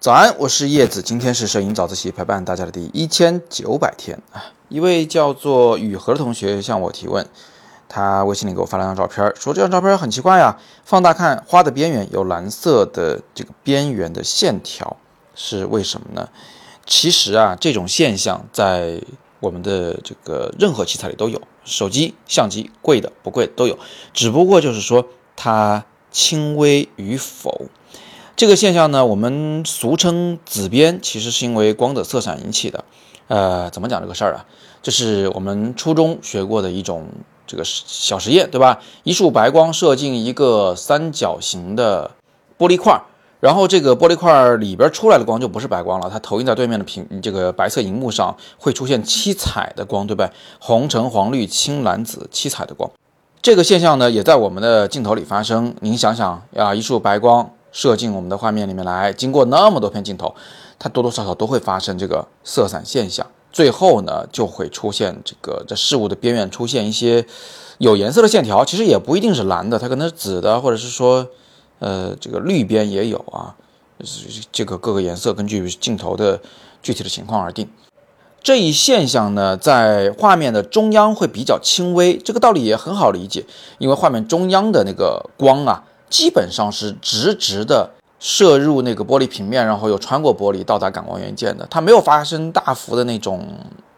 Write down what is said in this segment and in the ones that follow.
早安，我是叶子，今天是摄影早自习陪伴大家的第一千九百天啊。一位叫做雨禾的同学向我提问，他微信里给我发了张照片，说这张照片很奇怪呀，放大看花的边缘有蓝色的这个边缘的线条，是为什么呢？其实啊，这种现象在我们的这个任何器材里都有，手机、相机，贵的不贵的都有，只不过就是说它轻微与否。这个现象呢，我们俗称紫边，其实是因为光的色散引起的。呃，怎么讲这个事儿啊？这是我们初中学过的一种这个小实验，对吧？一束白光射进一个三角形的玻璃块，然后这个玻璃块里边出来的光就不是白光了，它投影在对面的屏这个白色荧幕上，会出现七彩的光，对吧？红橙黄绿青蓝紫七彩的光。这个现象呢，也在我们的镜头里发生。您想想啊，一束白光。射进我们的画面里面来，经过那么多片镜头，它多多少少都会发生这个色散现象。最后呢，就会出现这个这事物的边缘出现一些有颜色的线条，其实也不一定是蓝的，它可能是紫的，或者是说，呃，这个绿边也有啊。这个各个颜色根据镜头的具体的情况而定。这一现象呢，在画面的中央会比较轻微，这个道理也很好理解，因为画面中央的那个光啊。基本上是直直的射入那个玻璃平面，然后又穿过玻璃到达感光元件的，它没有发生大幅的那种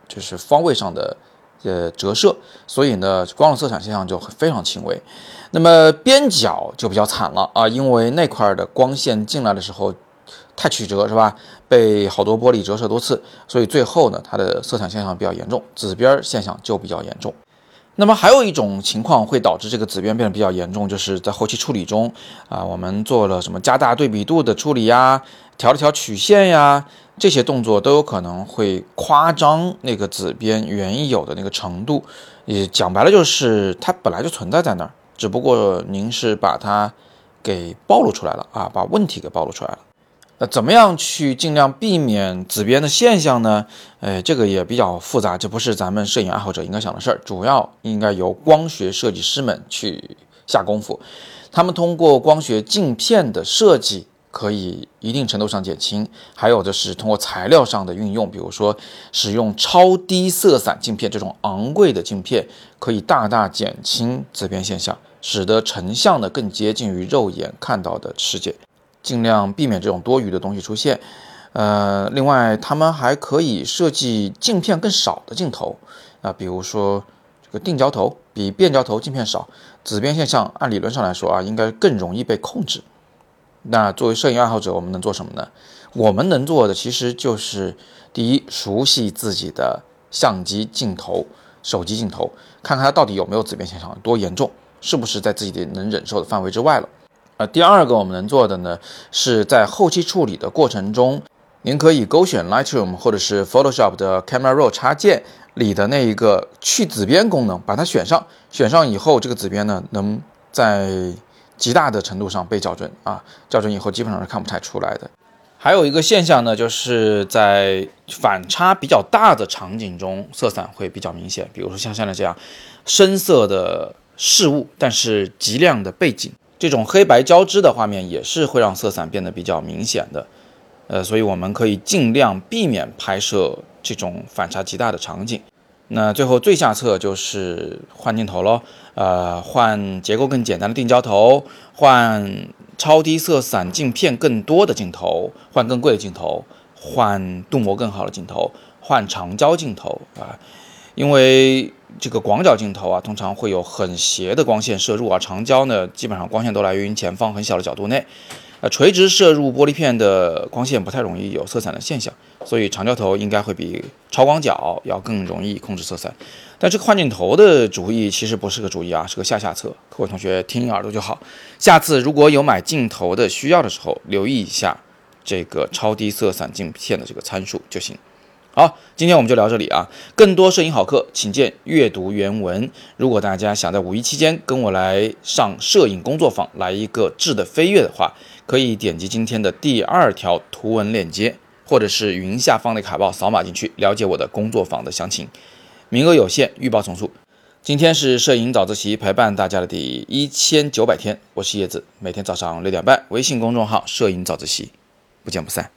就是方位上的呃折射，所以呢，光的色散现象就非常轻微。那么边角就比较惨了啊，因为那块的光线进来的时候太曲折是吧？被好多玻璃折射多次，所以最后呢，它的色散现象比较严重，紫边现象就比较严重。那么还有一种情况会导致这个紫边变得比较严重，就是在后期处理中啊，我们做了什么加大对比度的处理呀，调了调曲线呀，这些动作都有可能会夸张那个紫边原有的那个程度。也讲白了就是它本来就存在在那儿，只不过您是把它给暴露出来了啊，把问题给暴露出来了。那怎么样去尽量避免紫边的现象呢？哎，这个也比较复杂，这不是咱们摄影爱好者应该想的事儿，主要应该由光学设计师们去下功夫。他们通过光学镜片的设计，可以一定程度上减轻；还有的是通过材料上的运用，比如说使用超低色散镜片这种昂贵的镜片，可以大大减轻紫边现象，使得成像呢更接近于肉眼看到的世界。尽量避免这种多余的东西出现，呃，另外他们还可以设计镜片更少的镜头啊，比如说这个定焦头比变焦头镜片少，紫边现象按理论上来说啊，应该更容易被控制。那作为摄影爱好者，我们能做什么呢？我们能做的其实就是第一，熟悉自己的相机镜头、手机镜头，看看它到底有没有紫边现象，多严重，是不是在自己的能忍受的范围之外了。呃，第二个我们能做的呢，是在后期处理的过程中，您可以勾选 Lightroom 或者是 Photoshop 的 Camera Raw 插件里的那一个去紫边功能，把它选上。选上以后，这个紫边呢，能在极大的程度上被校准啊，校准以后基本上是看不太出来的。还有一个现象呢，就是在反差比较大的场景中，色散会比较明显。比如说像现在这样深色的事物，但是极亮的背景。这种黑白交织的画面也是会让色散变得比较明显的，呃，所以我们可以尽量避免拍摄这种反差极大的场景。那最后最下策就是换镜头喽，呃，换结构更简单的定焦头，换超低色散镜片更多的镜头，换更贵的镜头，换镀膜更好的镜头，换长焦镜头啊，因为。这个广角镜头啊，通常会有很斜的光线射入啊，长焦呢，基本上光线都来源于前方很小的角度内，呃，垂直射入玻璃片的光线不太容易有色散的现象，所以长焦头应该会比超广角要更容易控制色散。但这个换镜头的主意其实不是个主意啊，是个下下策，各位同学听耳朵就好。下次如果有买镜头的需要的时候，留意一下这个超低色散镜片的这个参数就行。好，今天我们就聊这里啊！更多摄影好课，请见阅读原文。如果大家想在五一期间跟我来上摄影工作坊，来一个质的飞跃的话，可以点击今天的第二条图文链接，或者是语音下方的卡报扫码进去，了解我的工作坊的详情。名额有限，预报从速。今天是摄影早自习陪伴大家的第一千九百天，我是叶子，每天早上六点半，微信公众号“摄影早自习”，不见不散。